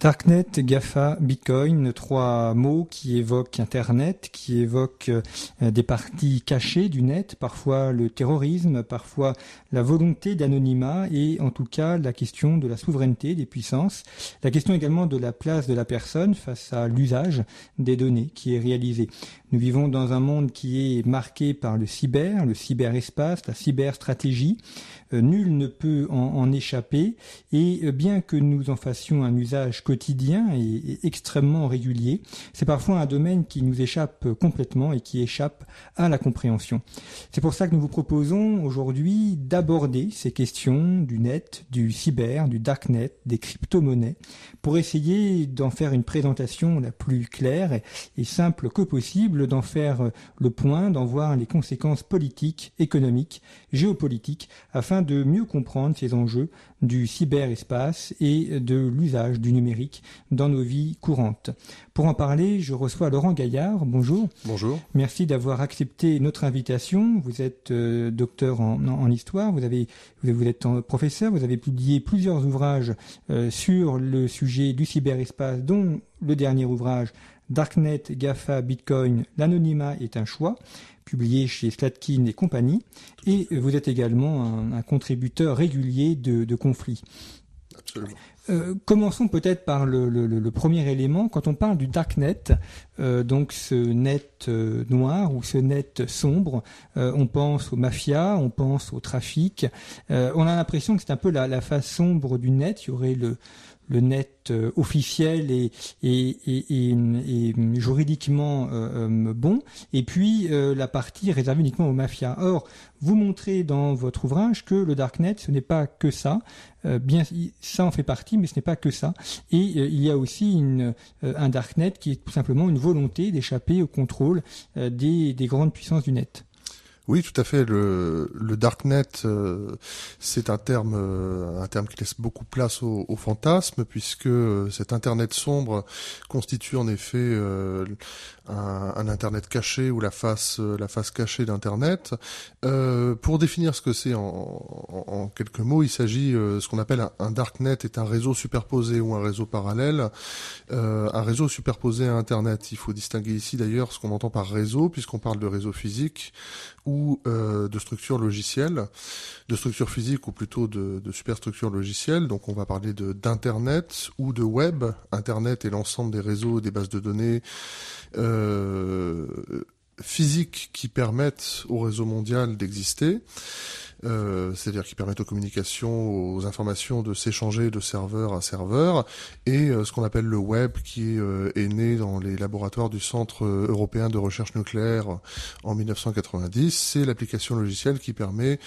Darknet, GAFA, Bitcoin, trois mots qui évoquent Internet, qui évoquent euh, des parties cachées du net, parfois le terrorisme, parfois la volonté d'anonymat et en tout cas la question de la souveraineté des puissances, la question également de la place de la personne face à l'usage des données qui est réalisé. Nous vivons dans un monde qui est marqué par le cyber, le cyberespace, la cyberstratégie. Euh, nul ne peut en, échapper et euh, bien que nous en fassions un usage quotidien et, extrêmement régulier, c'est parfois un domaine qui nous échappe complètement et qui échappe à la compréhension. C'est pour ça que nous vous proposons aujourd'hui d'aborder ces questions du net, du cyber, du darknet, des crypto-monnaies, pour essayer d'en faire une présentation la plus claire et simple que possible d'en faire euh, le point, d'en voir les conséquences politiques, économiques, géopolitiques, afin de mieux comprendre ces enjeux du cyberespace et de l'usage du numérique dans nos vies courantes. Pour en parler, je reçois Laurent Gaillard. Bonjour. Bonjour. Merci d'avoir accepté notre invitation. Vous êtes euh, docteur en, histoire, vous, avez, vous êtes professeur, vous avez publié plusieurs ouvrages euh, sur le sujet du cyberespace, dont le dernier ouvrage Darknet, GAFA, Bitcoin, l'anonymat est un choix, publié chez Slatkin et compagnie, et vous êtes également un, contributeur régulier de, conflits. Absolument. Euh, commençons peut-être par le, premier élément. Quand on parle du darknet, euh, donc ce net euh, noir ou ce net sombre, on pense aux mafias, on pense au trafic. on a l'impression que c'est un peu la, la, face sombre du net. Il y aurait le, le net euh, officiel et, juridiquement euh, euh, bon, et puis la partie réservée uniquement aux mafias. Or, vous montrez dans votre ouvrage que le darknet, ce n'est pas que ça. bien, ça en fait partie, mais ce n'est pas que ça. Et il y a aussi une, un darknet qui est tout simplement une volonté d'échapper au contrôle des grandes puissances du net. Oui, tout à fait. Le, le darknet, euh, c'est un terme, euh, un terme qui laisse beaucoup place au, au fantasme, puisque euh, cet internet sombre constitue en effet un, internet caché ou la face, la face cachée d'internet. pour définir ce que c'est en, en, quelques mots, il s'agit ce qu'on appelle un, un, darknet est un réseau superposé ou un réseau parallèle, un réseau superposé à internet. Il faut distinguer ici d'ailleurs ce qu'on entend par réseau, puisqu'on parle de réseau physique ou euh, de structures logicielles, de structures physiques ou plutôt de, superstructures logicielles. Donc on va parler d'internet ou de web. Internet est l'ensemble des réseaux, des bases de données euh, physiques qui permettent au réseau mondial d'exister. Euh, c'est-à-dire qui permettent aux communications, aux informations de s'échanger de serveur à serveur, et euh, ce qu'on appelle le web qui euh, est né dans les laboratoires du Centre européen de recherche nucléaire en 1990, c'est l'application logicielle qui permet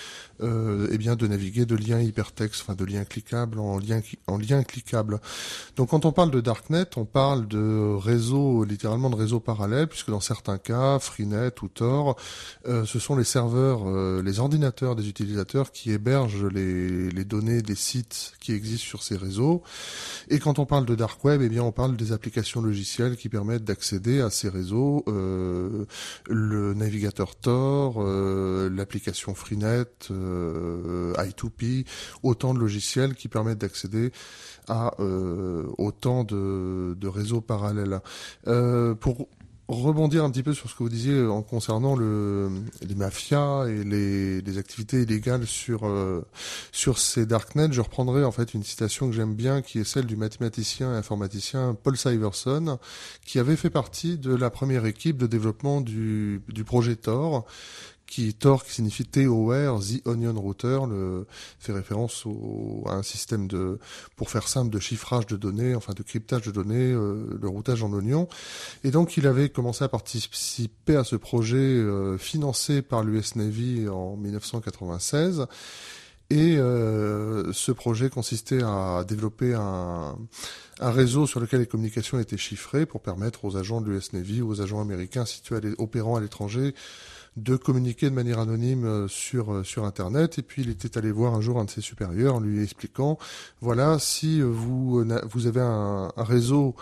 eh bien de naviguer de liens hypertextes, enfin de liens cliquables en liens en liens cliquables. Donc quand on parle de darknet, on parle de réseaux littéralement de réseaux parallèles, puisque dans certains cas, Freenet ou Tor, ce sont les serveurs, les ordinateurs des utilisateurs qui hébergent les, données des sites qui existent sur ces réseaux. Et quand on parle de dark web, eh bien on parle des applications logicielles qui permettent d'accéder à ces réseaux, euh, le navigateur Tor, euh, l'application Freenet, euh, I2P, autant de logiciels qui permettent d'accéder à autant de, de, réseaux parallèles. Pour rebondir un petit peu sur ce que vous disiez euh, en concernant le, les mafias et les, les activités illégales sur euh, sur ces darknets, je reprendrai en fait une citation que j'aime bien, qui est celle du mathématicien et informaticien Paul Siverson, qui avait fait partie de la première équipe de développement du, du projet Tor, qui Tor qui signifie TOR, The Onion Router, le, fait référence au, à un système de, pour faire simple, de chiffrage de données, enfin de cryptage de données, euh, le routage en oignon. Et donc il avait commencé à participer à ce projet euh, financé par l'US Navy en 1996. Et euh, ce projet consistait à développer un, un réseau sur lequel les communications étaient chiffrées pour permettre aux agents de l'US Navy ou aux agents américains situés opérant à l'étranger de communiquer de manière anonyme euh, sur euh, sur internet et puis il était allé voir un jour un de ses supérieurs en lui expliquant voilà si vous vous avez un, réseau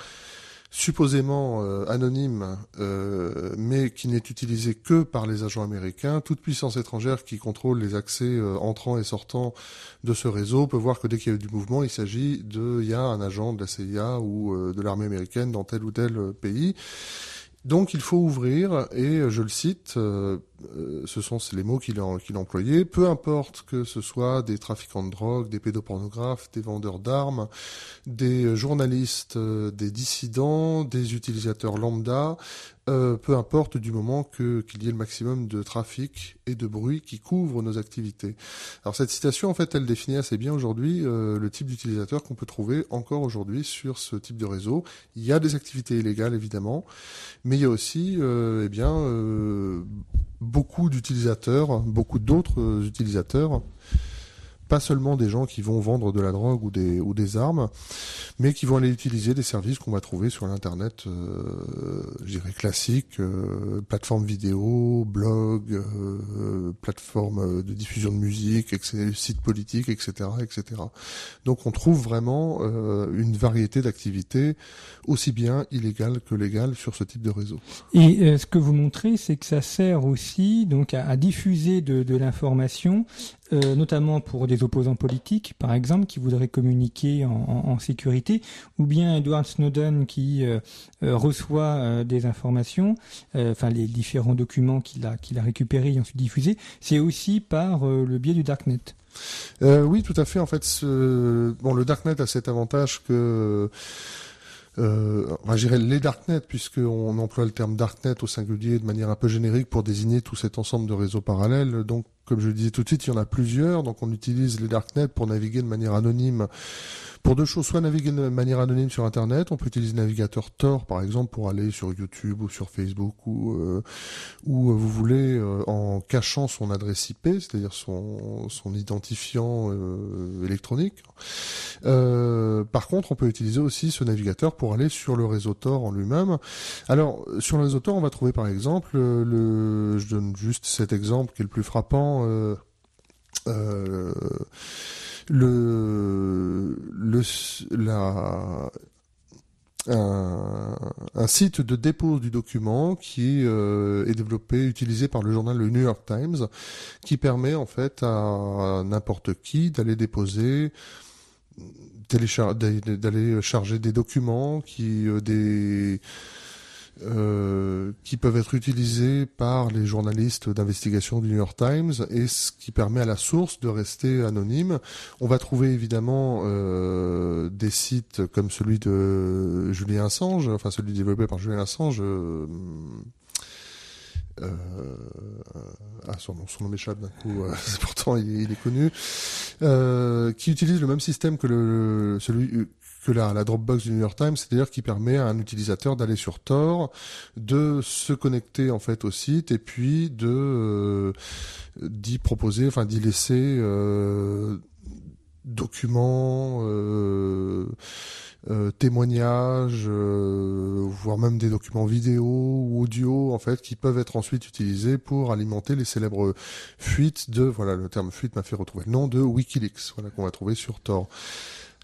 supposément euh, anonyme, euh, mais qui n'est utilisé que par les agents américains, toute puissance étrangère qui contrôle les accès euh, entrants et sortants de ce réseau peut voir que dès qu'il y a du mouvement, il s'agit de, il y a un agent de la CIA ou de l'armée américaine dans tel ou tel pays. Donc il faut ouvrir, et je le cite, euh, ce sont les mots qu'il a, qu'il employés. Peu importe que ce soit des trafiquants de drogue, des pédopornographes, des vendeurs d'armes, des journalistes, euh, des dissidents, des utilisateurs lambda, euh, peu importe du moment que qu'il y ait le maximum de trafic et de bruit qui couvre nos activités. Alors cette citation, en fait, elle définit assez bien aujourd'hui le type d'utilisateur qu'on peut trouver encore aujourd'hui sur ce type de réseau. Il y a des activités illégales évidemment, mais il y a aussi, eh bien beaucoup d'utilisateurs, beaucoup d'autres euh, utilisateurs pas seulement des gens qui vont vendre de la drogue ou des, ou des armes, mais qui vont aller utiliser des services qu'on va trouver sur l'internet, euh, je dirais classique, euh, plateforme vidéo, blog, euh, plateforme de diffusion de musique, etc., sites politiques, etc., etc. Donc on trouve vraiment euh, une variété d'activités aussi bien illégales que légales sur ce type de réseau. Et euh, ce que vous montrez, c'est que ça sert aussi donc à, à diffuser de, de l'information euh, notamment pour des opposants politiques, par exemple, qui voudraient communiquer en, sécurité, ou bien Edward Snowden qui euh, euh reçoit des informations, enfin les différents documents qu'il a, a récupérés et ensuite diffusés, c'est aussi par le biais du darknet. oui, tout à fait. En fait, le darknet a cet avantage que enfin, je dirais les darknet, puisqu'on emploie le terme darknet au singulier de manière un peu générique pour désigner tout cet ensemble de réseaux parallèles. Donc, comme je le disais tout de suite, il y en a plusieurs. Donc, on utilise les darknet pour naviguer de manière anonyme pour deux choses, soit naviguer de manière anonyme sur Internet, on peut utiliser le navigateur Tor par exemple pour aller sur YouTube ou sur Facebook ou euh, ou euh, vous voulez euh, en cachant son adresse IP, c'est-à-dire son identifiant électronique. par contre, on peut utiliser aussi ce navigateur pour aller sur le réseau Tor en lui-même. Alors sur le réseau Tor, on va trouver par exemple le, je donne juste cet exemple qui est le plus frappant. Euh, le, le la, un, site de dépôt du document qui euh, est développé, utilisé par le journal Le New York Times, qui permet en fait à n'importe qui d'aller déposer d'aller charger des documents qui euh, des euh, qui peuvent être utilisés par les journalistes d'investigation du New York Times et ce qui permet à la source de rester anonyme. On va trouver évidemment euh, des sites comme celui de Julien Assange, enfin celui développé par Julien Assange. Euh, euh, ah, son nom, son nom m'échappe d'un coup. Euh, pourtant, il, il, est connu. Qui utilise le même système que le, celui que la, la Dropbox du New York Times, c'est-à-dire qui permet à un utilisateur d'aller sur Tor, de se connecter en fait au site et puis de euh, d'y proposer, enfin d'y laisser euh, documents. Euh, euh, témoignages, euh, voire même des documents vidéo ou audio en fait qui peuvent être ensuite utilisés pour alimenter les célèbres fuites de voilà le terme fuite m'a fait retrouver le nom de WikiLeaks voilà qu'on va trouver sur Tor.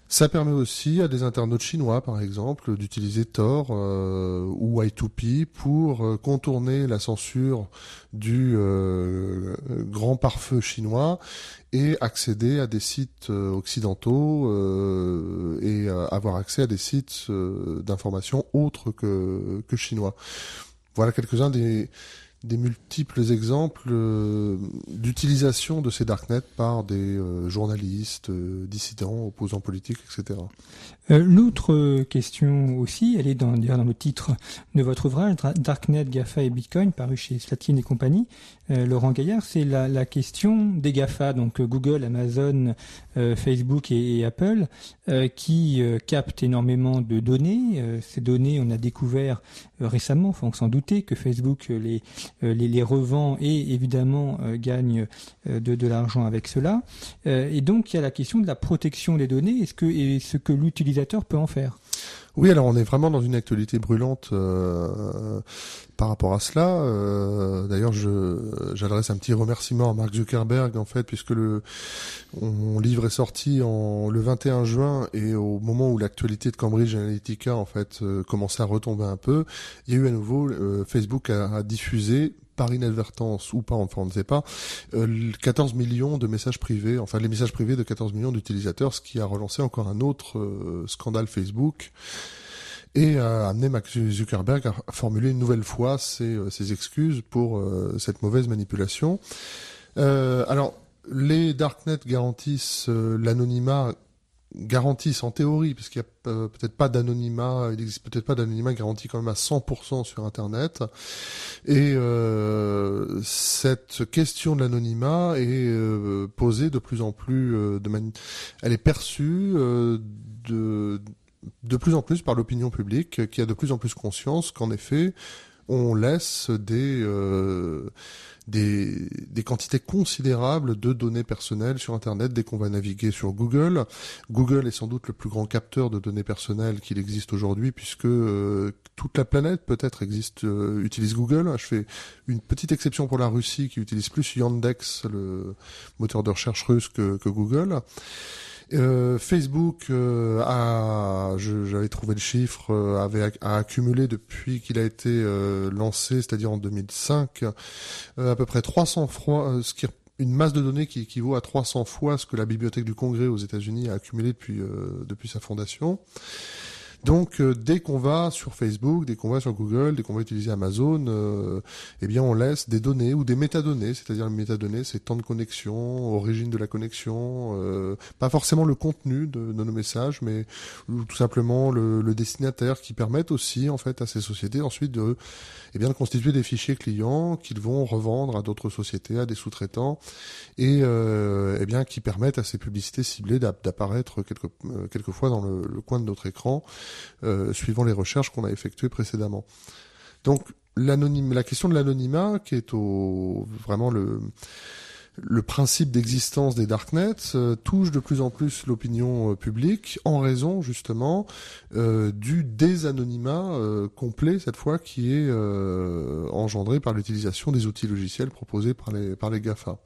Ça permet aussi à des internautes chinois, par exemple, d'utiliser Tor euh, ou Y2P pour euh, contourner la censure du euh, grand pare-feu chinois et accéder à des sites occidentaux et avoir accès à des sites d'information autres que chinois. Voilà quelques-uns des, des multiples exemples euh, d'utilisation de ces darknets par des euh, journalistes, euh, dissidents, opposants politiques, etc. L'autre question aussi, elle est dans, dans le titre de votre ouvrage, Darknet, GAFA et Bitcoin, paru chez Slatine et compagnie, Laurent Gaillard, c'est la, la, question des GAFA, donc Google, Amazon, Facebook et, Apple, qui captent énormément de données. ces données, on a découvert récemment, faut s'en douter, que Facebook les, les, les, revend et évidemment gagne de, de l'argent avec cela. et donc il y a la question de la protection des données est-ce que, ce que peut en faire. Oui, alors on est vraiment dans une actualité brûlante euh, par rapport à cela. Euh, d'ailleurs, j'adresse un petit remerciement à Mark Zuckerberg en fait, puisque le mon livre est sorti en le 21 juin et au moment où l'actualité de Cambridge Analytica en fait euh, commençait à retomber un peu, il y a eu à nouveau Facebook a diffusé par inadvertance ou pas, enfin on ne sait pas, 14 euh, millions de messages privés, enfin les messages privés de 14 millions d'utilisateurs, ce qui a relancé encore un autre euh, scandale Facebook et a amené Mark Zuckerberg à formuler une nouvelle fois ses, euh, ses excuses pour cette mauvaise manipulation. alors, les darknets garantissent l'anonymat garantissent en théorie, parce qu'il n'y a euh, peut-être pas d'anonymat, il existe peut-être pas d'anonymat garanti quand même à 100% sur Internet. Et euh, cette question de l'anonymat est euh, posée de plus en plus, de elle est perçue de de plus en plus par l'opinion publique, qui a de plus en plus conscience qu'en effet, on laisse des des, des quantités considérables de données personnelles sur Internet dès qu'on va naviguer sur Google. Google est sans doute le plus grand capteur de données personnelles qu'il existe aujourd'hui puisque euh, toute la planète peut-être existe euh, utilise Google. Je fais une petite exception pour la Russie qui utilise plus Yandex, le moteur de recherche russe, que, que Google. Euh, Facebook euh, a, j'avais trouvé le chiffre, euh, avait a accumulé depuis qu'il a été euh, lancé, c'est-à-dire en 2005, à peu près 300 fois, ce qui une masse de données qui équivaut à 300 fois ce que la bibliothèque du Congrès aux États-Unis a accumulé depuis depuis sa fondation. Donc euh, dès qu'on va sur Facebook, dès qu'on va sur Google, dès qu'on va utiliser Amazon, euh, eh bien on laisse des données ou des métadonnées, c'est-à-dire les métadonnées, c'est temps de connexion, origine de la connexion, euh, pas forcément le contenu de, nos messages, mais tout simplement le, le, destinataire qui permettent aussi en fait à ces sociétés ensuite de eh bien de constituer des fichiers clients qu'ils vont revendre à d'autres sociétés, à des sous-traitants, et euh, eh bien qui permettent à ces publicités ciblées d'apparaître quelque, quelquefois dans le, le coin de notre écran euh, suivant les recherches qu'on a effectuées précédemment. Donc la question de l'anonymat, qui est au, vraiment le, principe d'existence des darknets euh, touche de plus en plus l'opinion euh, publique en raison justement du désanonymat complet cette fois qui est engendré par l'utilisation des outils logiciels proposés par les Gafa.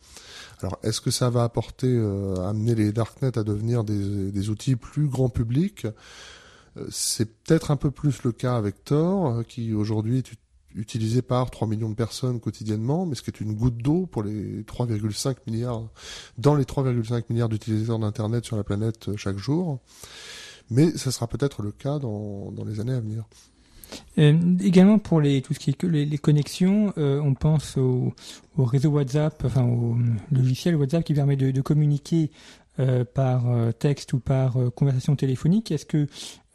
Alors est-ce que ça va apporter amener les darknets à devenir des, des outils plus grand public? C'est peut-être un peu plus le cas avec Tor, euh, qui aujourd'hui est utilisé par 3 millions de personnes quotidiennement, mais ce qui est une goutte d'eau pour les 3,5 milliards, dans les 3,5 milliards d'utilisateurs d'Internet sur la planète euh, chaque jour. Mais ça sera peut-être le cas dans, dans les années à venir. également pour les, tout ce qui est les, les connexions, on pense au, au, réseau WhatsApp, enfin au logiciel WhatsApp qui permet de, communiquer euh, par texte ou par conversation téléphonique. Est-ce que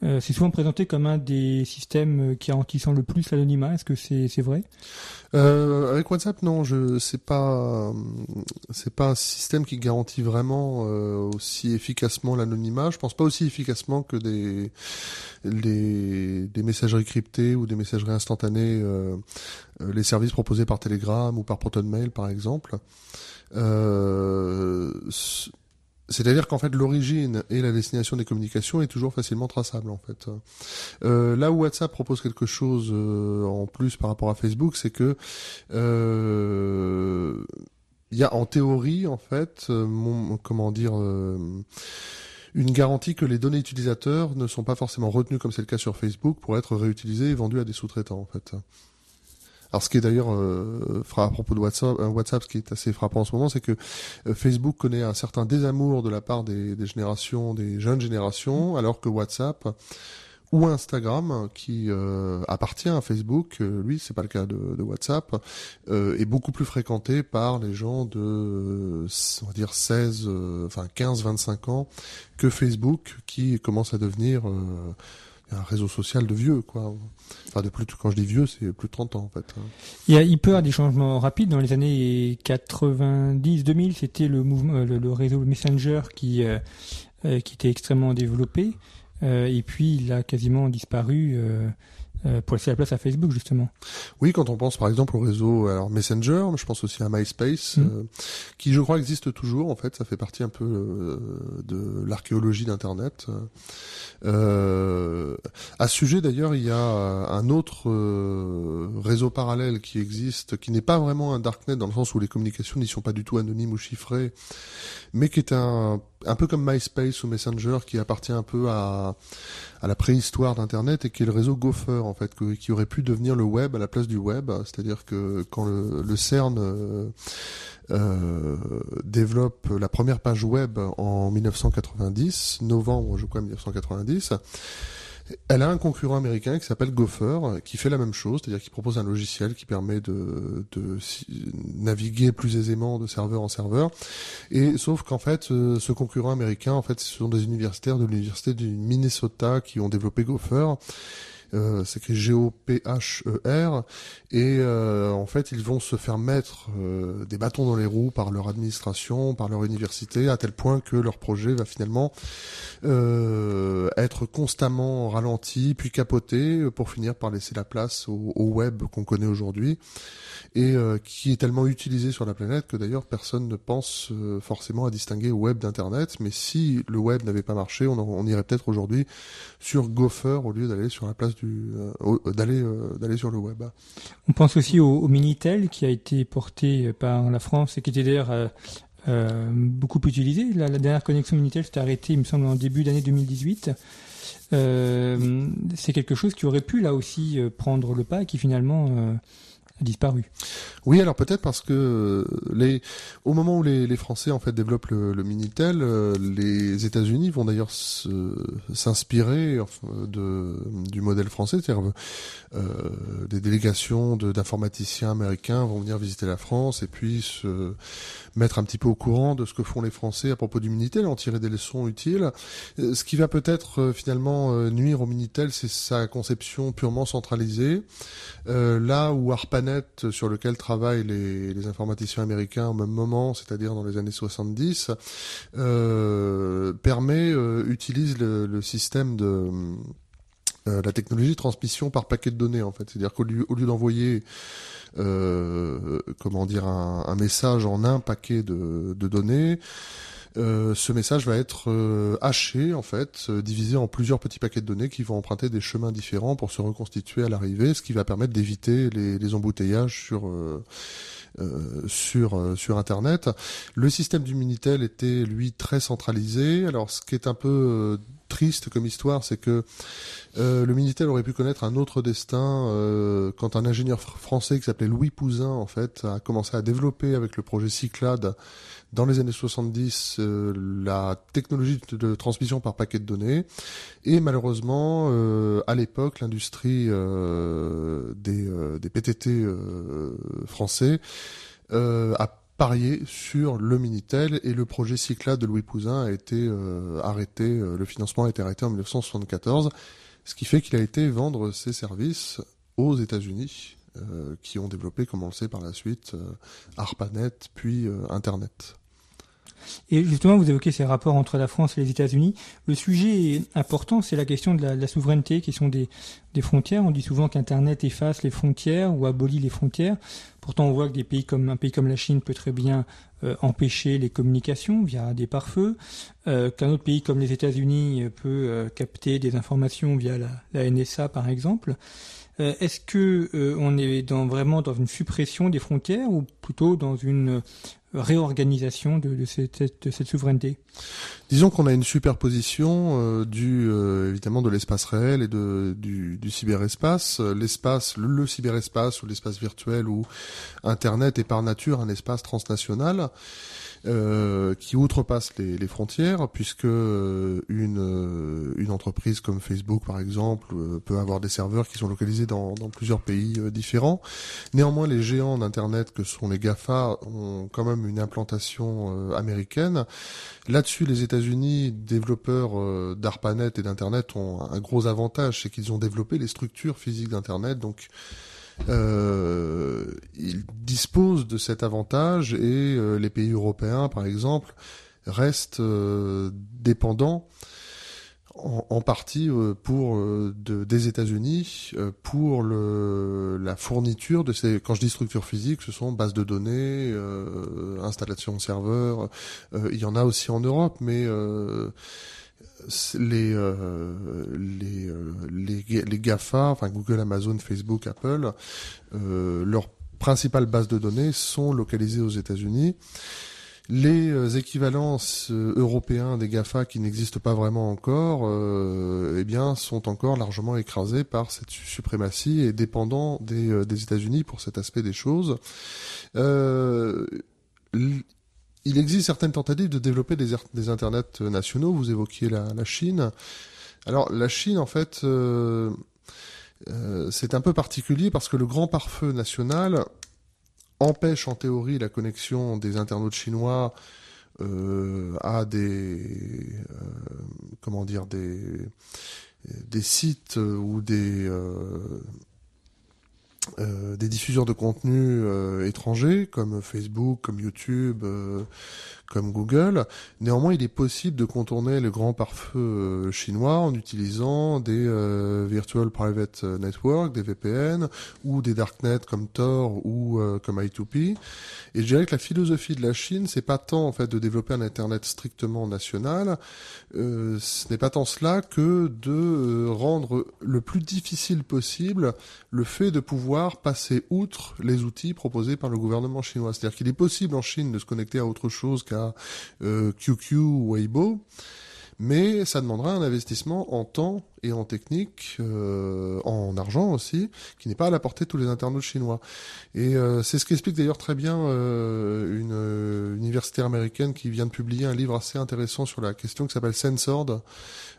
euh, c'est souvent présenté comme un des systèmes qui garantissant le plus l'anonymat. Est-ce que c'est vrai? Euh, Avec WhatsApp, non, je c'est pas c'est pas un système qui garantit vraiment euh, aussi efficacement l'anonymat. Je pense pas aussi efficacement que des les, des messageries cryptées ou des messageries instantanées, euh, euh, les services proposés par Telegram ou par ProtonMail, par exemple. Euh, c'est-à-dire qu'en fait l'origine et la destination des communications est toujours facilement traçable en fait. Euh, là où WhatsApp propose quelque chose euh, en plus par rapport à Facebook, c'est que euh, il y a en théorie en fait, mon, comment dire une garantie que les données utilisateurs ne sont pas forcément retenues comme c'est le cas sur Facebook pour être réutilisées et vendues à des sous-traitants en fait. Alors ce qui est d'ailleurs euh, à propos de WhatsApp, euh, WhatsApp, ce qui est assez frappant en ce moment, c'est que euh, Facebook connaît un certain désamour de la part des, des générations, des jeunes générations, alors que WhatsApp ou Instagram, qui euh, appartient à Facebook, lui c'est pas le cas de, de WhatsApp, est beaucoup plus fréquenté par les gens de, on va dire 16, enfin 15-25 ans que Facebook, qui commence à devenir un réseau social de vieux, quoi. Enfin, de plus, quand je dis vieux, c'est plus de 30 ans, en fait. Il, y a, il peut y avoir des changements rapides. Dans les années 90-2000, c'était le mouvement, euh, le, réseau Messenger qui, euh, euh, qui était extrêmement développé. et puis, il a quasiment disparu euh, pour laisser la place à Facebook justement. Oui, quand on pense par exemple au réseau alors Messenger, je pense aussi à MySpace, mm. euh, qui je crois existe toujours. En fait, ça fait partie un peu euh, de l'archéologie d'Internet. Euh, à ce sujet d'ailleurs, il y a un autre réseau parallèle qui existe, qui n'est pas vraiment un darknet dans le sens où les communications n'y sont pas du tout anonymes ou chiffrées, mais qui est un un peu comme MySpace ou Messenger qui appartient un peu à, à la préhistoire d'Internet et qui est le réseau Gopher en fait, qui aurait pu devenir le web à la place du web. C'est-à-dire que quand le, CERN euh, euh, développe la première page web en 1990, novembre je crois 1990, elle a un concurrent américain qui s'appelle Gopher, qui fait la même chose, c'est-à-dire qui propose un logiciel qui permet de, de, naviguer plus aisément de serveur en serveur. Et sauf qu'en fait, ce concurrent américain, en fait, ce sont des universitaires de l'université du Minnesota qui ont développé Gopher euh, c'est écrit G-O-P-H-E-R, et euh, en fait ils vont se faire mettre euh, des bâtons dans les roues par leur administration, par leur université, à tel point que leur projet va finalement euh, être constamment ralenti, puis capoté, pour finir par laisser la place au, au web qu'on connaît aujourd'hui, et qui est tellement utilisé sur la planète que d'ailleurs personne ne pense forcément à distinguer web d'internet, mais si le web n'avait pas marché, on, on irait peut-être aujourd'hui sur Gopher au lieu d'aller sur la place euh, d'aller euh, d'aller sur le web. On pense aussi au, Minitel qui a été porté par la France et qui était d'ailleurs euh, beaucoup utilisé. La, dernière connexion Minitel s'est arrêtée, il me semble, en début d'année 2018. c'est quelque chose qui aurait pu là aussi prendre le pas et qui finalement disparu. Oui, alors peut-être parce que euh, les, au moment où les, Français en fait développent le, Minitel, euh, les États-Unis vont d'ailleurs s'inspirer du modèle français, c'est-à-dire euh, des délégations d'informaticiens américains vont venir visiter la France et puis se mettre un petit peu au courant de ce que font les Français à propos du Minitel, en tirer des leçons utiles. Ce qui va peut-être finalement nuire au Minitel, c'est sa conception purement centralisée. là où ARPANET, sur lequel travaillent les, les, informaticiens américains au même moment, c'est-à-dire dans les années 70, euh, permet, euh, utilise le, le, système de euh, la technologie de transmission par paquet de données en fait. C'est-à-dire qu'au lieu, au lieu d'envoyer euh, comment dire un, un, message en un paquet de, de données, euh, ce message va être euh, haché en fait, euh, divisé en plusieurs petits paquets de données qui vont emprunter des chemins différents pour se reconstituer à l'arrivée, ce qui va permettre d'éviter les, les, embouteillages sur sur sur internet. Le système du Minitel était lui très centralisé. Alors ce qui est un peu triste comme histoire, c'est que euh, le Minitel aurait pu connaître un autre destin euh, quand un ingénieur français qui s'appelait Louis Pouzin en fait a commencé à développer avec le projet Cyclade dans les années 70 euh, la technologie de, transmission par paquet de données. Et malheureusement euh, à l'époque l'industrie des, des PTT français a parié sur le Minitel et le projet Cyclade de Louis Pouzin a été arrêté, le financement a été arrêté en 1974, ce qui fait qu'il a été vendre ses services aux États-Unis, qui ont développé, comme on le sait par la suite, ARPANET puis Internet. Et justement, vous évoquez ces rapports entre la France et les États-Unis. Le sujet important, c'est la question de la, souveraineté, question des, des frontières. On dit souvent qu'Internet efface les frontières ou abolit les frontières. Pourtant, on voit que des pays comme un pays comme la Chine peut très bien euh, empêcher les communications via des pare-feux, euh, qu'un autre pays comme les États-Unis peut euh, capter des informations via la, NSA, par exemple. Est-ce que on est vraiment dans une suppression des frontières ou plutôt dans une réorganisation de, cette, souveraineté Disons qu'on a une superposition euh, du euh, évidemment de l'espace réel et de, du, du cyberespace. L'espace, le, le, cyberespace ou l'espace virtuel ou Internet est par nature un espace transnational. Euh, qui outrepasse les, les, frontières, puisque euh, une, euh, une entreprise comme Facebook, par exemple, peut avoir des serveurs qui sont localisés dans, dans plusieurs pays différents. Néanmoins, les géants d'Internet, que sont les GAFA, ont quand même une implantation américaine. Là-dessus, les États-Unis, développeurs d'ARPANET et d'Internet, ont un gros avantage, c'est qu'ils ont développé les structures physiques d'Internet, donc euh, ils disposent de cet avantage et euh, les pays européens, par exemple, restent euh, dépendants en, partie pour des États-Unis pour le, la fourniture de ces. Quand je dis structure physique, ce sont bases de données, installation de serveurs. il y en a aussi en Europe, mais les, euh, les, euh, les, les, GAFA, enfin Google, Amazon, Facebook, Apple, euh, leurs principales bases de données sont localisées aux États-Unis. Les euh, équivalences européens des GAFA qui n'existent pas vraiment encore, eh bien, sont encore largement écrasés par cette suprématie et dépendants des, des États-Unis pour cet aspect des choses. Euh, il existe certaines tentatives de développer des, internets nationaux. Vous évoquiez la, Chine. Alors la Chine, en fait, euh, euh, c'est un peu particulier parce que le grand pare-feu national empêche en théorie la connexion des internautes chinois euh, à des euh, comment dire des des sites ou des euh, des diffuseurs de contenu euh, étrangers comme Facebook, comme YouTube, euh, Google. Néanmoins, il est possible de contourner le grand pare-feu chinois en utilisant des Virtual Private Network, des VPN ou des darknets comme Tor ou comme I2P. Et je dirais que la philosophie de la Chine, c'est pas tant en fait de développer un internet strictement national, ce n'est pas tant cela que de rendre le plus difficile possible le fait de pouvoir passer outre les outils proposés par le gouvernement chinois. C'est-à-dire qu'il est possible en Chine de se connecter à autre chose qu'à euh, QQ ou Weibo, mais ça demandera un investissement en temps et en technique, euh, en argent aussi, qui n'est pas à la portée de tous les internautes chinois. Et euh, c'est ce qu'explique d'ailleurs très bien euh, une universitaire américaine qui vient de publier un livre assez intéressant sur la question qui s'appelle Censored,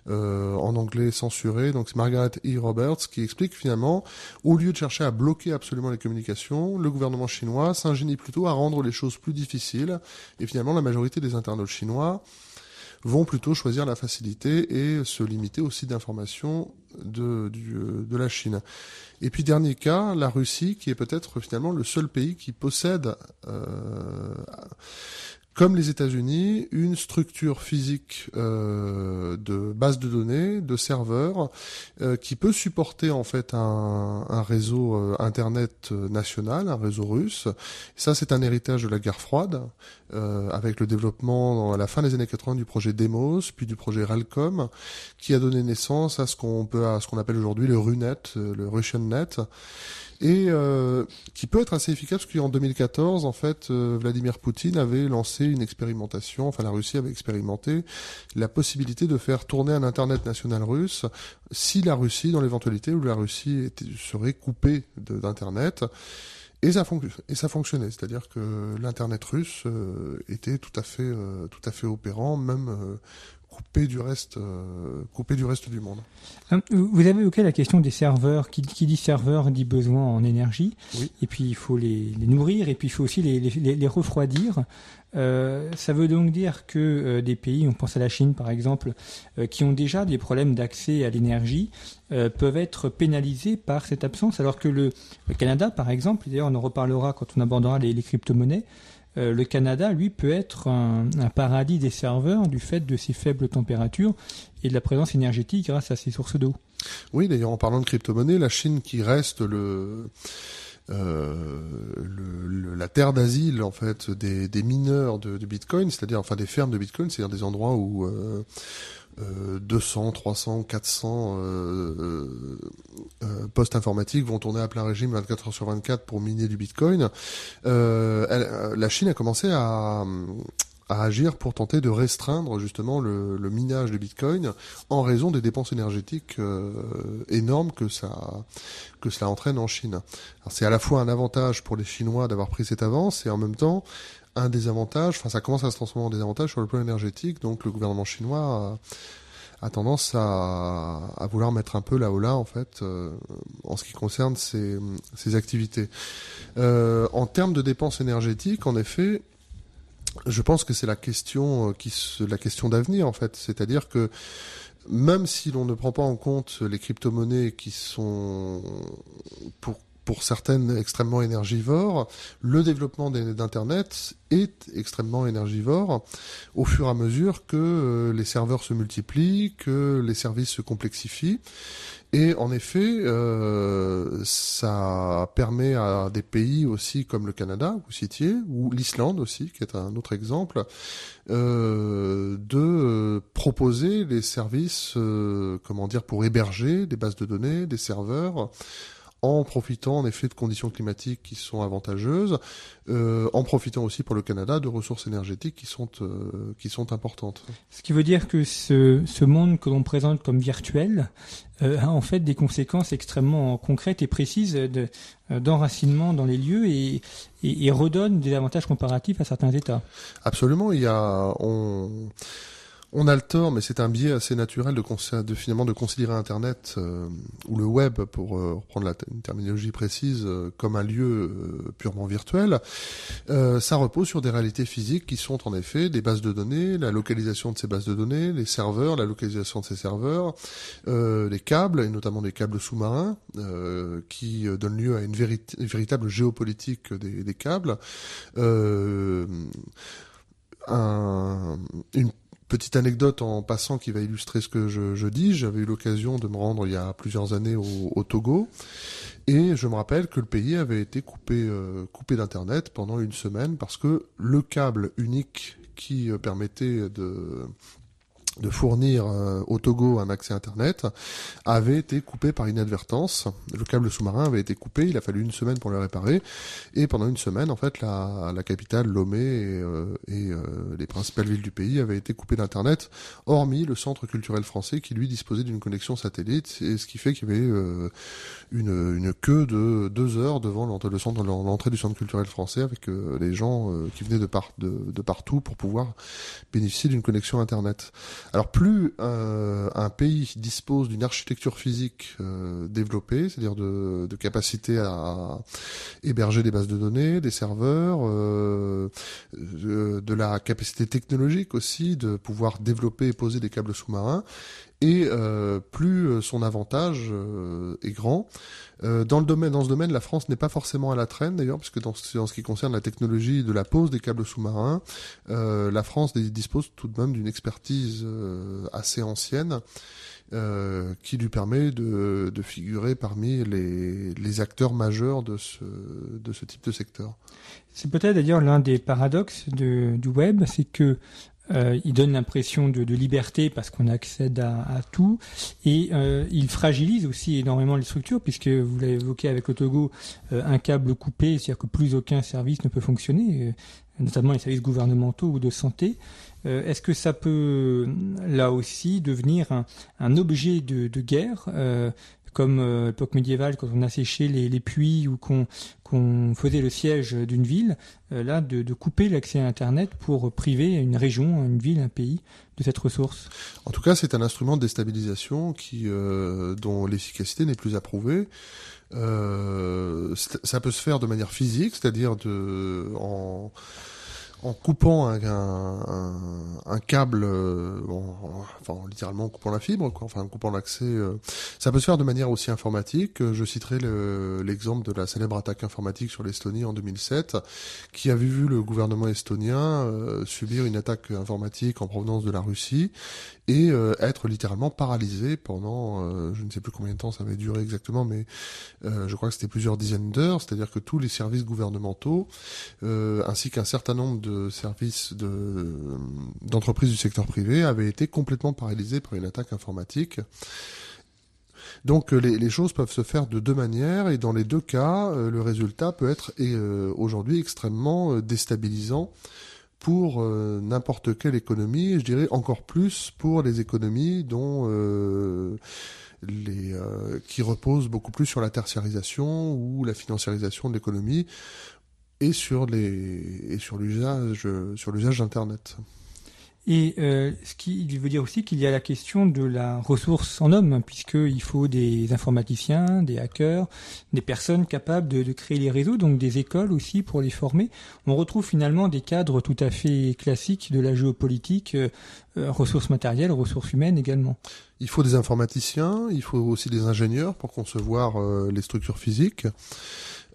en anglais censuré. Donc c'est Margaret E. Roberts qui explique finalement, au lieu de chercher à bloquer absolument les communications, le gouvernement chinois s'ingénie plutôt à rendre les choses plus difficiles. Et finalement, la majorité des internautes chinois vont plutôt choisir la facilité et se limiter au site d'information de, de la Chine. Et puis dernier cas, la Russie, qui est peut-être finalement le seul pays qui possède euh, comme les États-Unis, une structure physique euh, de base de données, de serveurs, euh, qui peut supporter en fait un, un réseau euh, internet national, un réseau russe. Ça, c'est un héritage de la guerre froide, euh, avec le développement à la fin des années 80 du projet Demos, puis du projet Ralcom, qui a donné naissance à ce qu'on peut, à ce qu'on appelle aujourd'hui le RUNET, le Russian Net et euh, qui peut être assez efficace parce qu'en 2014, en fait, euh, Vladimir Poutine avait lancé une expérimentation, enfin la Russie avait expérimenté la possibilité de faire tourner un Internet national russe si la Russie, dans l'éventualité où la Russie serait coupée d'Internet, et ça, et ça fonctionnait, c'est-à-dire que l'internet russe euh, était tout à fait, tout à fait opérant, même coupé du reste, euh, coupé du reste du monde. Hein, vous avez évoqué la question des serveurs. Qui, qui dit serveur dit besoin en énergie. Et puis il faut les, les, nourrir et puis il faut aussi les, les, les refroidir. Euh, ça veut donc dire que euh, des pays, on pense à la Chine par exemple, euh, qui ont déjà des problèmes d'accès à l'énergie, euh, peuvent être pénalisés par cette absence, alors que le, le Canada par exemple, d'ailleurs on en reparlera quand on abordera les, les crypto-monnaies, euh, le Canada, lui, peut être un, paradis des serveurs du fait de ses faibles températures et de la présence énergétique grâce à ses sources d'eau. Oui, d'ailleurs, en parlant de crypto-monnaie, la Chine qui reste le... Euh, la terre d'asile en fait des, mineurs de, Bitcoin, c'est-à-dire enfin des fermes de Bitcoin, c'est-à-dire des endroits où euh, 200, 300, 400 euh, euh, postes informatiques vont tourner à plein régime 24 heures sur 24 pour miner du Bitcoin. Euh, euh, la Chine a commencé à, à agir pour tenter de restreindre justement le, le, minage de Bitcoin en raison des dépenses énergétiques euh, énormes que ça que cela entraîne en Chine. C'est à la fois un avantage pour les Chinois d'avoir pris cette avance et en même temps un désavantage, enfin ça commence à se transformer en désavantage sur le plan énergétique, donc le gouvernement chinois a, tendance à, vouloir mettre un peu là haut là en fait euh, en ce qui concerne ses, ses activités. Euh, en termes de dépenses énergétiques, en effet, je pense que c'est la question euh, la question d'avenir en fait, c'est-à-dire que même si l'on ne prend pas en compte les crypto-monnaies qui sont pour pour certaines extrêmement énergivores, le développement d'Internet est extrêmement énergivore au fur et à mesure que euh, les serveurs se multiplient, que les services se complexifient. Et en effet, euh, ça permet à des pays aussi comme le Canada, vous citiez, ou l'Islande aussi, qui est un autre exemple, euh, de proposer les services, euh, comment dire, pour héberger des bases de données, des serveurs, en profitant en effet de conditions climatiques qui sont avantageuses, euh, en profitant aussi pour le Canada de ressources énergétiques qui sont euh, qui sont importantes. Ce qui veut dire que ce, ce monde que l'on présente comme virtuel euh, a en fait des conséquences extrêmement concrètes et précises d'enracinement dans les lieux et, et, et, redonne des avantages comparatifs à certains États. Absolument, il y a on on a le tort, mais c'est un biais assez naturel de, finalement de considérer Internet euh, ou le web, pour euh, reprendre la une terminologie précise, euh, comme un lieu purement virtuel. ça repose sur des réalités physiques qui sont en effet des bases de données, la localisation de ces bases de données, les serveurs, la localisation de ces serveurs, les câbles et notamment des câbles sous-marins qui donnent lieu à une, véritable géopolitique des, câbles. Petite anecdote en passant qui va illustrer ce que je, dis. J'avais eu l'occasion de me rendre il y a plusieurs années au, Togo et je me rappelle que le pays avait été coupé, euh, coupé d'internet pendant une semaine parce que le câble unique qui euh, permettait de de fournir euh, au Togo un accès Internet avait été coupé par inadvertance. Le câble sous-marin avait été coupé, il a fallu une semaine pour le réparer. Et pendant une semaine, en fait, la, capitale, Lomé et, euh, euh, les principales villes du pays avaient été coupées d'Internet, hormis le centre culturel français qui, lui, disposait d'une connexion satellite. Et ce qui fait qu'il y avait une, une queue de deux heures devant l'entrée du centre culturel français avec les gens qui venaient de, de partout pour pouvoir bénéficier d'une connexion Internet. Alors plus euh, un pays dispose d'une architecture physique euh, développée, c'est-à-dire de, de, capacité à héberger des bases de données, des serveurs, euh, de, la capacité technologique aussi de pouvoir développer et poser des câbles sous-marins, et plus son avantage est grand. dans le domaine, dans ce domaine, la France n'est pas forcément à la traîne d'ailleurs, puisque dans, dans, ce qui concerne la technologie de la pose des câbles sous-marins, la France dispose tout de même d'une expertise euh, assez ancienne. Euh, qui lui permet de, figurer parmi les, acteurs majeurs de ce, de ce type de secteur. C'est peut-être d'ailleurs l'un des paradoxes du web, c'est que euh, il donne l'impression de, liberté parce qu'on accède à, tout et il fragilise aussi énormément les structures puisque vous l'avez évoqué avec le Togo, un câble coupé, c'est-à-dire que plus aucun service ne peut fonctionner, notamment les services gouvernementaux ou de santé. Euh, est-ce que ça peut là aussi devenir un, objet de, guerre euh, comme euh, l'époque médiévale quand on asséchait les, puits ou qu'on faisait le siège d'une ville, là de, couper l'accès à Internet pour priver une région, une ville, un pays de cette ressource. En tout cas, c'est un instrument de déstabilisation qui, dont l'efficacité n'est plus approuvée. ça peut se faire de manière physique, c'est-à-dire en en coupant un, un, un câble, euh, enfin littéralement en coupant la fibre, quoi, enfin en coupant l'accès, euh, ça peut se faire de manière aussi informatique. Je citerai l'exemple de la célèbre attaque informatique sur l'Estonie en 2007, qui avait vu le gouvernement estonien euh, subir une attaque informatique en provenance de la Russie et être littéralement paralysé pendant, je ne sais plus combien de temps ça avait duré exactement, mais je crois que c'était plusieurs dizaines d'heures, c'est-à-dire que tous les services gouvernementaux ainsi qu'un certain nombre de services d'entreprises du secteur privé avaient été complètement paralysés par une attaque informatique. Donc euh, les, choses peuvent se faire de deux manières et dans les deux cas, euh, le résultat peut être euh, aujourd'hui extrêmement déstabilisant pour n'importe quelle économie, et je dirais encore plus pour les économies dont les, qui reposent beaucoup plus sur la tertiarisation ou la financiarisation de l'économie et sur les et sur l'usage d'internet. Et euh, ce qui veut dire aussi qu'il y a la question de la ressource en homme, puisqu'il faut des informaticiens, des hackers, des personnes capables de, de, créer les réseaux, donc des écoles aussi pour les former. On retrouve finalement des cadres tout à fait classiques de la géopolitique, euh, euh ressources matérielles, ressources humaines également. Il faut des informaticiens, il faut aussi des ingénieurs pour concevoir euh, les structures physiques.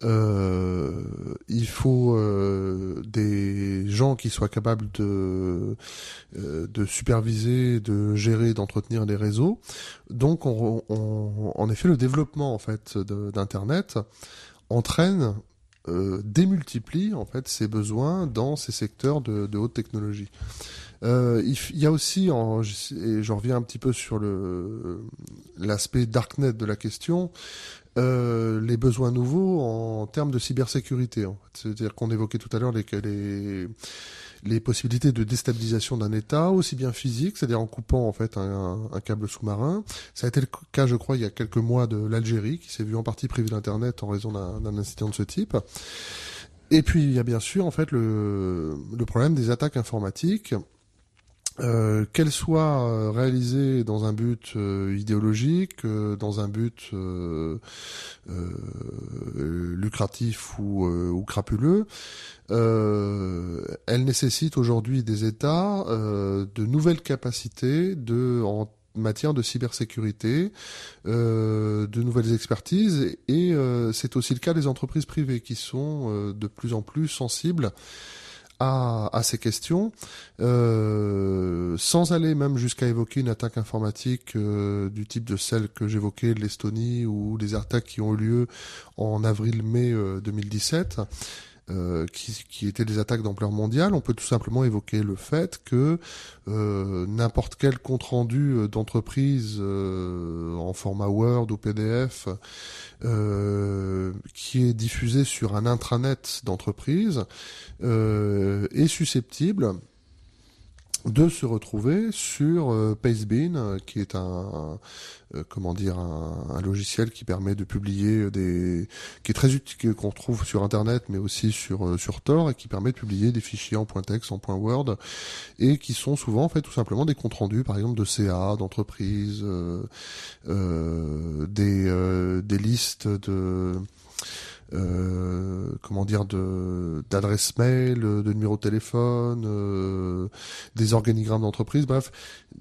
Euh, il faut euh, des gens qui soient capables de, euh, de superviser, de gérer, d'entretenir les réseaux. Donc, on, on, en effet, le développement en fait d'internet entraîne euh, démultiplie en fait ces besoins dans ces secteurs de, haute technologie. Euh, il, y a aussi, et je reviens un petit peu sur le l'aspect darknet de la question, euh, les besoins nouveaux en termes de cybersécurité. En fait. C'est-à-dire qu'on évoquait tout à l'heure les, les, les, possibilités de déstabilisation d'un État, aussi bien physique, c'est-à-dire en coupant en fait un, un, câble sous-marin. Ça a été le cas, je crois, il y a quelques mois de l'Algérie, qui s'est vu en partie privée d'Internet en raison d'un incident de ce type. Et puis il y a bien sûr en fait le, le problème des attaques informatiques euh, qu'elle soit euh, réalisée dans un but euh, idéologique, euh, dans un but lucratif ou, crapuleux, elle nécessite aujourd'hui des États de nouvelles capacités en matière de cybersécurité, de nouvelles expertises, et c'est aussi le cas des entreprises privées qui sont de plus en plus sensibles à, ces questions, euh, sans aller même jusqu'à évoquer une attaque informatique euh, du type de celle que j'évoquais l'Estonie ou des attaques qui ont eu lieu en avril-mai 2017. Euh, qui, étaient des attaques d'ampleur mondiale, on peut tout simplement évoquer le fait que euh, n'importe quel compte rendu euh, d'entreprise en format Word ou PDF qui est diffusé sur un intranet d'entreprise est susceptible de se retrouver sur euh, Pastebin, euh, qui est un, euh, comment dire un, logiciel qui permet de publier des qui est très utile qu'on trouve sur internet mais aussi sur sur Tor et qui permet de publier des fichiers en point texte en point Word et qui sont souvent en fait tout simplement des comptes rendus par exemple de CA d'entreprises des des listes de euh, comment dire de d'adresse mail, de numéro de téléphone, euh, des organigrammes d'entreprise, bref,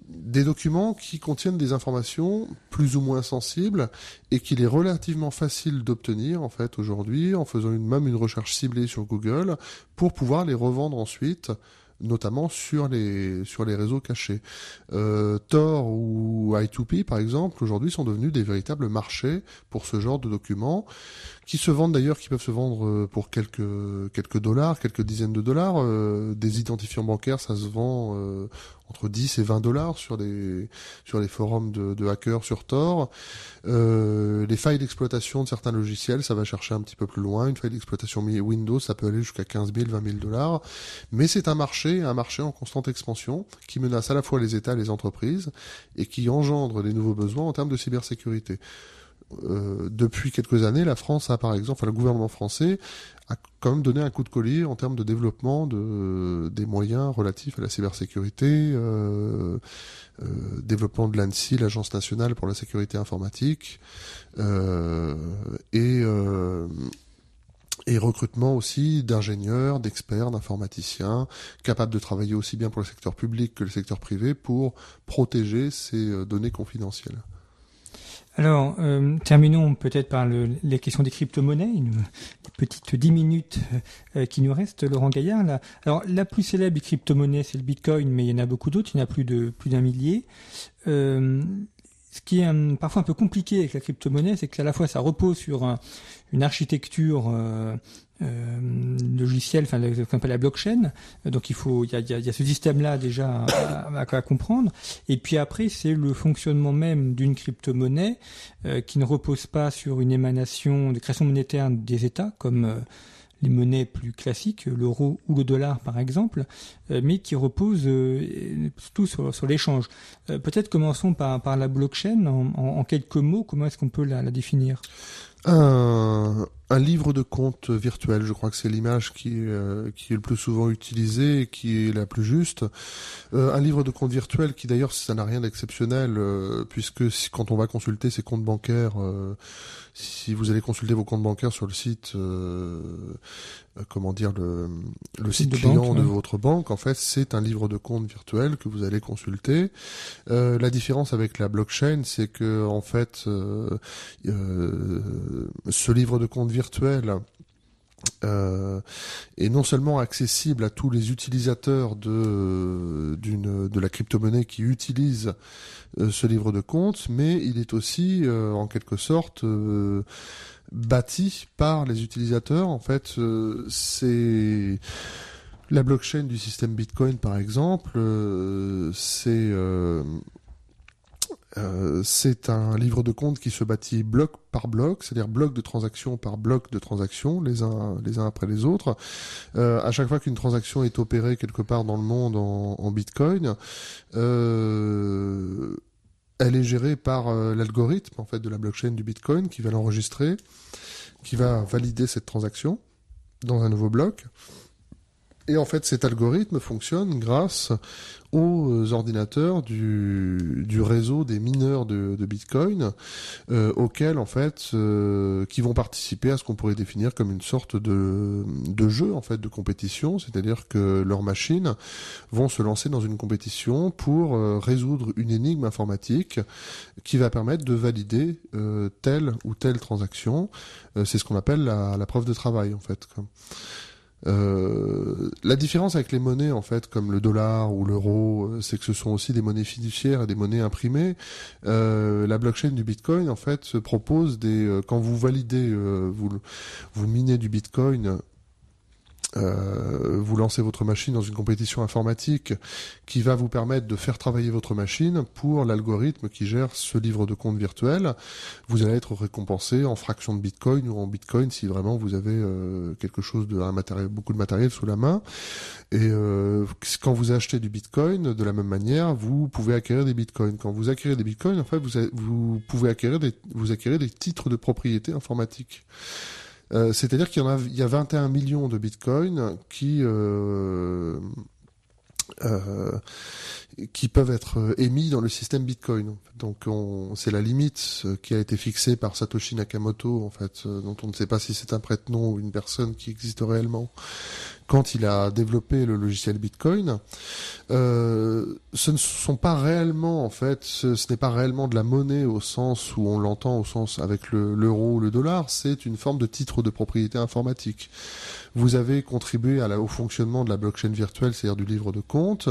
des documents qui contiennent des informations plus ou moins sensibles et qu'il est relativement facile d'obtenir en fait aujourd'hui en faisant une, même une recherche ciblée sur Google pour pouvoir les revendre ensuite notamment sur les sur les réseaux cachés. Euh, Tor ou I2P par exemple aujourd'hui sont devenus des véritables marchés pour ce genre de documents qui se vendent d'ailleurs, qui peuvent se vendre euh, pour quelques quelques dollars, quelques dizaines de dollars. Euh, des identifiants bancaires, ça se vend euh, entre 10 et 20 dollars sur les sur les forums de, de hackers sur Tor. les failles d'exploitation de certains logiciels, ça va chercher un petit peu plus loin. Une faille d'exploitation Windows, ça peut aller jusqu'à 15 000, 20 000 dollars. Mais c'est un marché, un marché en constante expansion qui menace à la fois les États et les entreprises et qui engendre des nouveaux besoins en termes de cybersécurité. Euh, depuis quelques années, la France a par exemple, enfin, le gouvernement français a quand même donné un coup de collier en termes de développement de, des moyens relatifs à la cybersécurité, euh, euh, développement de l'ANSI, l'Agence nationale pour la sécurité informatique, et recrutement aussi d'ingénieurs, d'experts, d'informaticiens, capables de travailler aussi bien pour le secteur public que le secteur privé pour protéger ces données confidentielles. Alors, euh, terminons peut-être par le, les questions des crypto-monnaies, une, petite dix minutes euh, qui nous reste, Laurent Gaillard. Alors, la plus célèbre crypto-monnaie, c'est le Bitcoin, mais il y en a beaucoup d'autres, il y en a plus de plus d'un millier. Euh, ce qui est parfois un peu compliqué avec la crypto-monnaie, c'est qu'à la fois ça repose sur une architecture euh, euh, logiciel, enfin ce qu'on appelle la blockchain. Donc il faut, il y a, y a, ce système-là déjà à, à, comprendre. Et puis après, c'est le fonctionnement même d'une crypto-monnaie euh, qui ne repose pas sur une émanation de création monétaire des États, comme euh, les monnaies plus classiques, l'euro ou le dollar par exemple, euh, mais qui repose tout sur, sur l'échange. Peut-être commençons par, la blockchain en, quelques mots. Comment est-ce qu'on peut la, définir? Un livre de compte virtuel, je crois que c'est l'image qui, euh, qui est le plus souvent utilisée et qui est la plus juste. Euh, un livre de compte virtuel qui d'ailleurs ça n'a rien d'exceptionnel euh, puisque quand on va consulter ses comptes bancaires, si vous allez consulter vos comptes bancaires sur le site, comment dire le, le site, client de votre banque, en fait c'est un livre de compte virtuel que vous allez consulter. la différence avec la blockchain, c'est que en fait ce livre de compte virtuel euh, est non seulement accessible à tous les utilisateurs de, d'une, de la crypto-monnaie qui utilisent euh, ce livre de compte, mais il est aussi euh, en quelque sorte bâti par les utilisateurs. En fait, c'est la blockchain du système Bitcoin, par exemple, c'est euh, c'est un livre de compte qui se bâtit bloc par bloc, c'est-à-dire bloc de transaction par bloc de transaction, les uns les uns après les autres. Euh, à chaque fois qu'une transaction est opérée quelque part dans le monde en, Bitcoin, euh, elle est gérée par euh, l'algorithme en fait de la blockchain du Bitcoin qui va l'enregistrer, qui va valider cette transaction dans un nouveau bloc. Et en fait, cet algorithme fonctionne grâce aux euh, ordinateurs du, réseau des mineurs de, Bitcoin, euh, auxquels en fait, euh, qui vont participer à ce qu'on pourrait définir comme une sorte de, jeu en fait de compétition, c'est-à-dire que leurs machines vont se lancer dans une compétition pour résoudre une énigme informatique qui va permettre de valider telle ou telle transaction. C'est ce qu'on appelle la, preuve de travail en fait. Euh, la différence avec les monnaies, en fait, comme le dollar ou l'euro, euh, c'est que ce sont aussi des monnaies fiduciaires et des monnaies imprimées. Euh, la blockchain du Bitcoin, en fait, se propose des quand vous validez, vous vous minez du Bitcoin euh, vous lancez votre machine dans une compétition informatique qui va vous permettre de faire travailler votre machine pour l'algorithme qui gère ce livre de compte virtuel. Vous allez être récompensé en fraction de Bitcoin ou en Bitcoin si vraiment vous avez euh, quelque chose de un matériel, beaucoup de matériel sous la main. Et euh, quand vous achetez du Bitcoin, de la même manière, vous pouvez acquérir des Bitcoins. Quand vous acquérez des Bitcoins, en fait, vous, vous pouvez acquérir des, vous acquérir des titres de propriété informatique. Euh, c'est-à-dire qu'il y en a, y a 21 millions de bitcoins qui euh, euh, qui peuvent être émis dans le système Bitcoin. Donc c'est la limite qui a été fixée par Satoshi Nakamoto en fait, dont on ne sait pas si c'est un prête-nom ou une personne qui existe réellement, quand il a développé le logiciel Bitcoin, euh, ce ne sont pas réellement en fait, ce, n'est pas réellement de la monnaie au sens où on l'entend au sens avec l'euro ou le dollar, c'est une forme de titre de propriété informatique. Vous avez contribué au fonctionnement de la blockchain virtuelle, c'est-à-dire du livre de compte,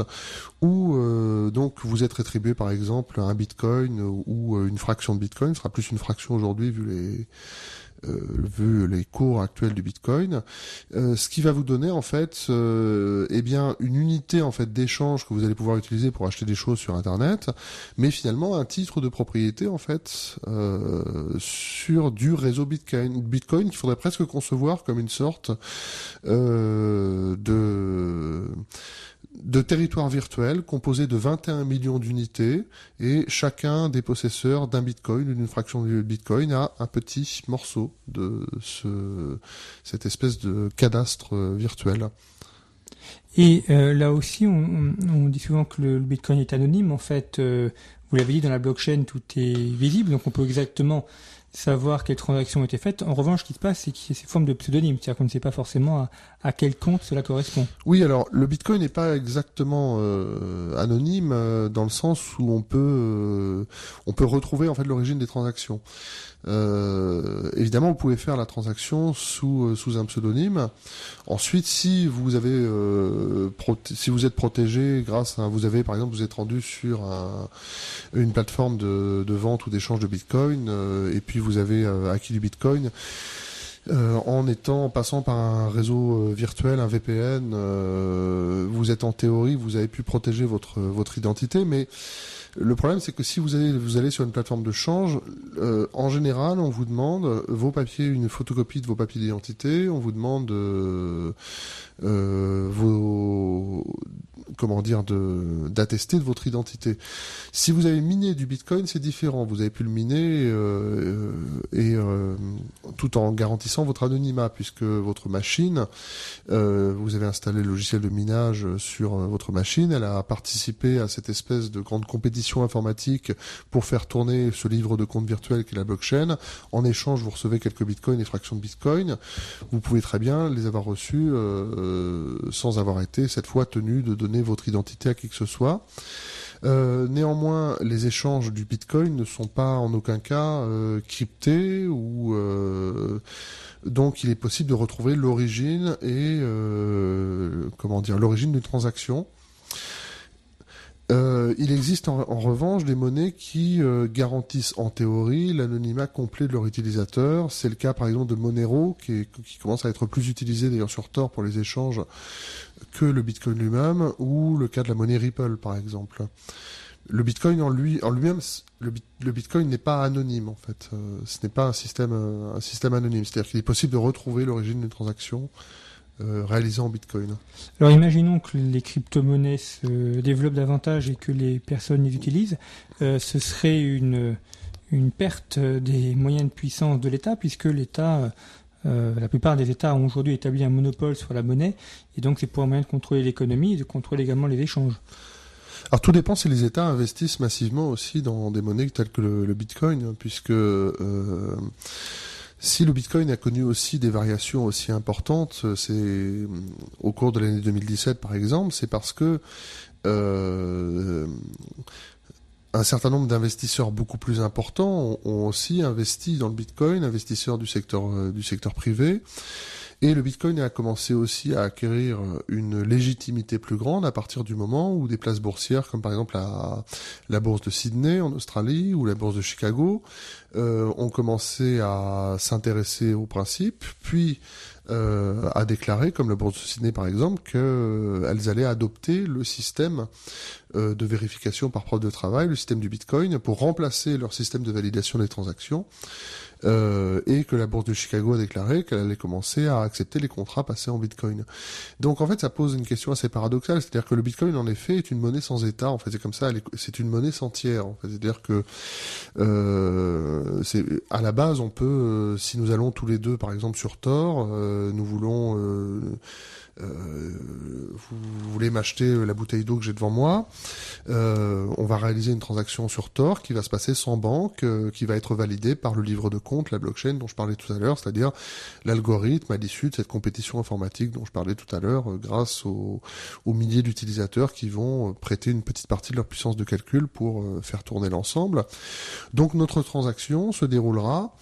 où euh, donc vous êtes rétribué par exemple un Bitcoin ou une fraction de Bitcoin, ce sera plus une fraction aujourd'hui vu les euh, vu les cours actuels du Bitcoin, euh, ce qui va vous donner en fait, euh, eh bien, une unité en fait d'échange que vous allez pouvoir utiliser pour acheter des choses sur Internet, mais finalement un titre de propriété en fait sur du réseau Bitcoin, Bitcoin qu'il faudrait presque concevoir comme une sorte de de territoire virtuel composé de 21 millions d'unités et chacun des possesseurs d'un bitcoin ou d'une fraction de bitcoin a un petit morceau de ce, cette espèce de cadastre virtuel. Et euh, là aussi, on, on, dit souvent que le, bitcoin est anonyme. En fait, euh, vous l'avez dit, dans la blockchain, tout est visible, donc on peut exactement savoir quelles transactions ont été faites. En revanche, ce qui se passe, c'est qu'il y a ces formes de pseudonymes, c'est-à-dire qu'on ne sait pas forcément à, quel compte cela correspond. Oui, alors le Bitcoin n'est pas exactement euh, anonyme euh, dans le sens où on peut euh, on peut retrouver en fait l'origine des transactions. Euh, évidemment, vous pouvez faire la transaction sous euh, sous un pseudonyme. Ensuite, si vous avez euh, si vous êtes protégé grâce à vous avez par exemple vous êtes rendu sur un, une plateforme de, de vente ou d'échange de Bitcoin et puis vous avez acquis du Bitcoin. en étant en passant par un réseau virtuel, un VPN, vous êtes en théorie, vous avez pu protéger votre votre identité, mais le problème, c'est que si vous allez, vous allez sur une plateforme de change, euh, en général, on vous demande vos papiers, une photocopie de vos papiers d'identité, on vous demande euh, euh, vos, comment dire, de d'attester de votre identité. Si vous avez miné du Bitcoin, c'est différent. Vous avez pu le miner euh, et tout en garantissant votre anonymat, puisque votre machine, vous avez installé le logiciel de minage sur votre machine. Elle a participé à cette espèce de grande compétition informatique pour faire tourner ce livre de compte virtuel qui est la blockchain. En échange, vous recevez quelques bitcoins et fractions de bitcoin. Vous pouvez très bien les avoir reçus euh, sans avoir été cette fois tenu de donner votre identité à qui que ce soit. Euh, néanmoins, les échanges du Bitcoin ne sont pas en aucun cas euh, cryptés ou donc il est possible de retrouver l'origine et comment dire l'origine d'une transaction. Euh, il existe en, revanche des monnaies qui euh, garantissent en théorie l'anonymat complet de leur utilisateur. C'est le cas par exemple de Monero qui, commence à être plus utilisé d'ailleurs sur Tor pour les échanges que le Bitcoin lui-même ou le cas de la monnaie Ripple par exemple. Le Bitcoin en lui en lui-même le, Bitcoin n'est pas anonyme en fait. Euh, ce n'est pas un système anonyme. C'est-à-dire qu'il est possible de retrouver l'origine d'une transaction euh, réalisé en Bitcoin. Alors imaginons que les crypto-monnaies se développent davantage et que les personnes les utilisent. Euh, ce serait une, une perte des moyens de puissance de l'État puisque l'État, euh, la plupart des États ont aujourd'hui établi un monopole sur la monnaie et donc c'est pour un moyen de contrôler l'économie et de contrôler également les échanges. Alors tout dépend si les États investissent massivement aussi dans des monnaies telles que le, Bitcoin, puisque si le Bitcoin a connu aussi des variations aussi importantes, c'est euh, au cours de l'année 2017 par exemple, c'est parce que euh, un certain nombre d'investisseurs beaucoup plus importants ont, aussi investi dans le Bitcoin, investisseurs du secteur euh, du secteur privé. Et le Bitcoin a commencé aussi à acquérir une légitimité plus grande à partir du moment où des places boursières, comme par exemple la, bourse de Sydney en Australie ou la bourse de Chicago, euh, ont commencé à s'intéresser au principe, puis euh, à déclarer, comme la bourse de Sydney par exemple, qu'elles euh, allaient adopter le système euh, de vérification par preuve de travail, le système du Bitcoin, pour remplacer leur système de validation des transactions. Euh, et que la bourse de Chicago a déclaré qu'elle allait commencer à accepter les contrats passés en Bitcoin. Donc en fait, ça pose une question assez paradoxale, c'est-à-dire que le Bitcoin en effet est une monnaie sans État. En fait, c'est comme ça, c'est une monnaie sans tiers. En fait, c'est-à-dire que euh, à la base, on peut, euh, si nous allons tous les deux, par exemple sur Tor, euh, nous voulons euh, vous voulez m'acheter la bouteille d'eau que j'ai devant moi, euh, on va réaliser une transaction sur Tor qui va se passer sans banque, euh, qui va être validée par le livre de compte, la blockchain dont je parlais tout à l'heure, c'est-à-dire l'algorithme à l'issue de cette compétition informatique dont je parlais tout à l'heure, grâce aux, aux milliers d'utilisateurs qui vont prêter une petite partie de leur puissance de calcul pour faire tourner l'ensemble. Donc notre transaction se déroulera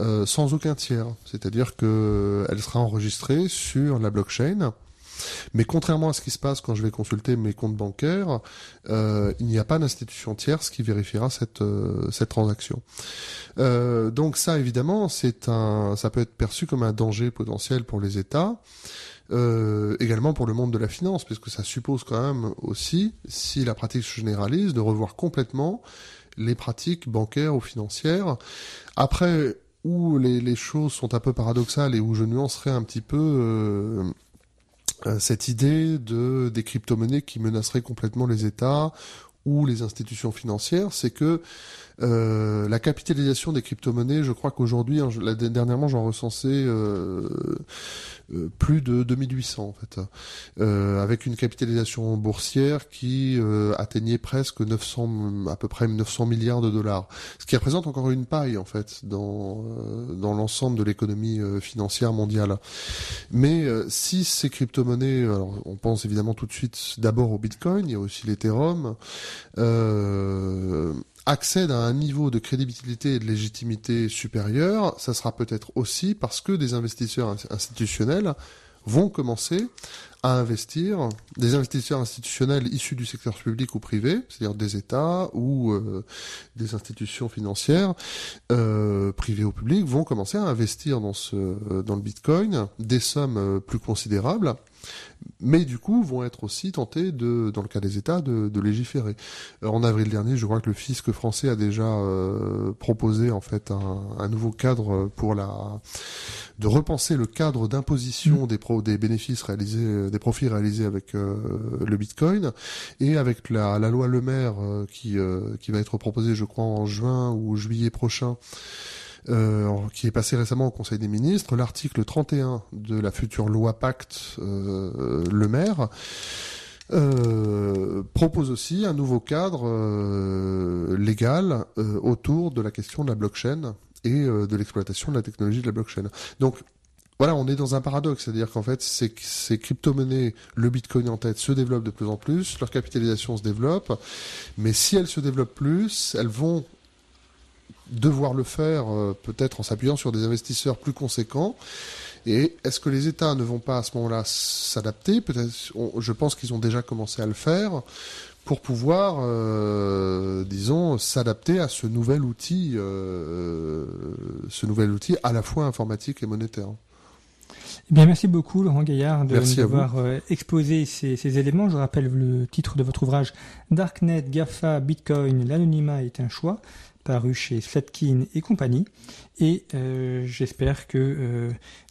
euh, sans aucun tiers. C'est-à-dire qu'elle sera enregistrée sur la blockchain. Mais contrairement à ce qui se passe quand je vais consulter mes comptes bancaires, euh, il n'y a pas d'institution tierce qui vérifiera cette euh, cette transaction. donc ça, évidemment, c'est un, ça peut être perçu comme un danger potentiel pour les États. également pour le monde de la finance, puisque ça suppose quand même aussi, si la pratique se généralise, de revoir complètement les pratiques bancaires ou financières. Après, où les, les, choses sont un peu paradoxales et où je nuancerais un petit peu euh, euh, cette idée de des crypto-monnaies qui menaceraient complètement les États ou les institutions financières, c'est que euh, la capitalisation des crypto-monnaies, je crois qu'aujourd'hui, hein, dernièrement, j'en recensais euh, plus de 2800 en fait, euh, avec une capitalisation boursière qui euh, atteignait presque 900, à peu près 900 milliards de dollars, ce qui représente encore une paille en fait dans dans l'ensemble de l'économie financière mondiale. Mais si ces crypto-monnaies, on pense évidemment tout de suite d'abord au Bitcoin, il y a aussi l'Ethereum. Euh, accèdent à un niveau de crédibilité et de légitimité supérieur, ça sera peut-être aussi parce que des investisseurs institutionnels vont commencer à investir, des investisseurs institutionnels issus du secteur public ou privé, c'est-à-dire des États ou euh, des institutions financières, euh, privées ou publiques, vont commencer à investir dans dans le Bitcoin des sommes euh, plus considérables mais du coup vont être aussi tentés de, dans le cas des États, de, de légiférer. Euh, en avril dernier, je crois que le fisc français a déjà euh, proposé en fait un, un, nouveau cadre pour la de repenser le cadre d'imposition mmh. des pro, des bénéfices réalisés, des profits réalisés avec euh, le Bitcoin et avec la, la loi Le Maire qui qui va être proposée, je crois, en juin ou juillet prochain. Euh, qui est passé récemment au Conseil des ministres, l'article 31 de la future loi Pacte euh, Le Maire. Euh, propose aussi un nouveau cadre légal autour de la question de la blockchain et de l'exploitation de la technologie de la blockchain. Donc voilà, on est dans un paradoxe, c'est-à-dire qu'en fait, ces, ces crypto-monnaies, le Bitcoin en tête, se développent de plus en plus, leur capitalisation se développe, mais si elles se développent plus, elles vont devoir le faire euh, peut-être en s'appuyant sur des investisseurs plus conséquents. Et est-ce que les États ne vont pas à ce moment-là s'adapter? Peut-être, je pense qu'ils ont déjà commencé à le faire pour pouvoir, euh, disons, s'adapter à ce nouvel outil, euh, ce nouvel outil à la fois informatique et monétaire. Eh bien, merci beaucoup, Laurent Gaillard, de nous avoir exposé ces, ces, éléments. Je rappelle le titre de votre ouvrage Darknet, GAFA, Bitcoin, l'anonymat est un choix paru chez Flatkin et compagnie. Et euh, j'espère que euh,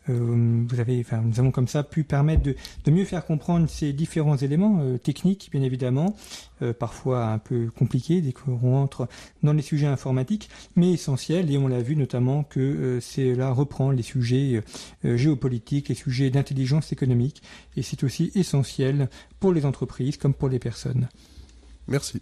euh, vous avez, enfin, nous avons comme ça pu permettre de, de mieux faire comprendre ces différents éléments techniques, bien évidemment, parfois un peu compliqués dès qu'on rentre dans les sujets informatiques, mais essentiels. Et on l'a vu notamment que cela reprend les sujets géopolitiques, les sujets d'intelligence économique, et c'est aussi essentiel pour les entreprises comme pour les personnes. Merci.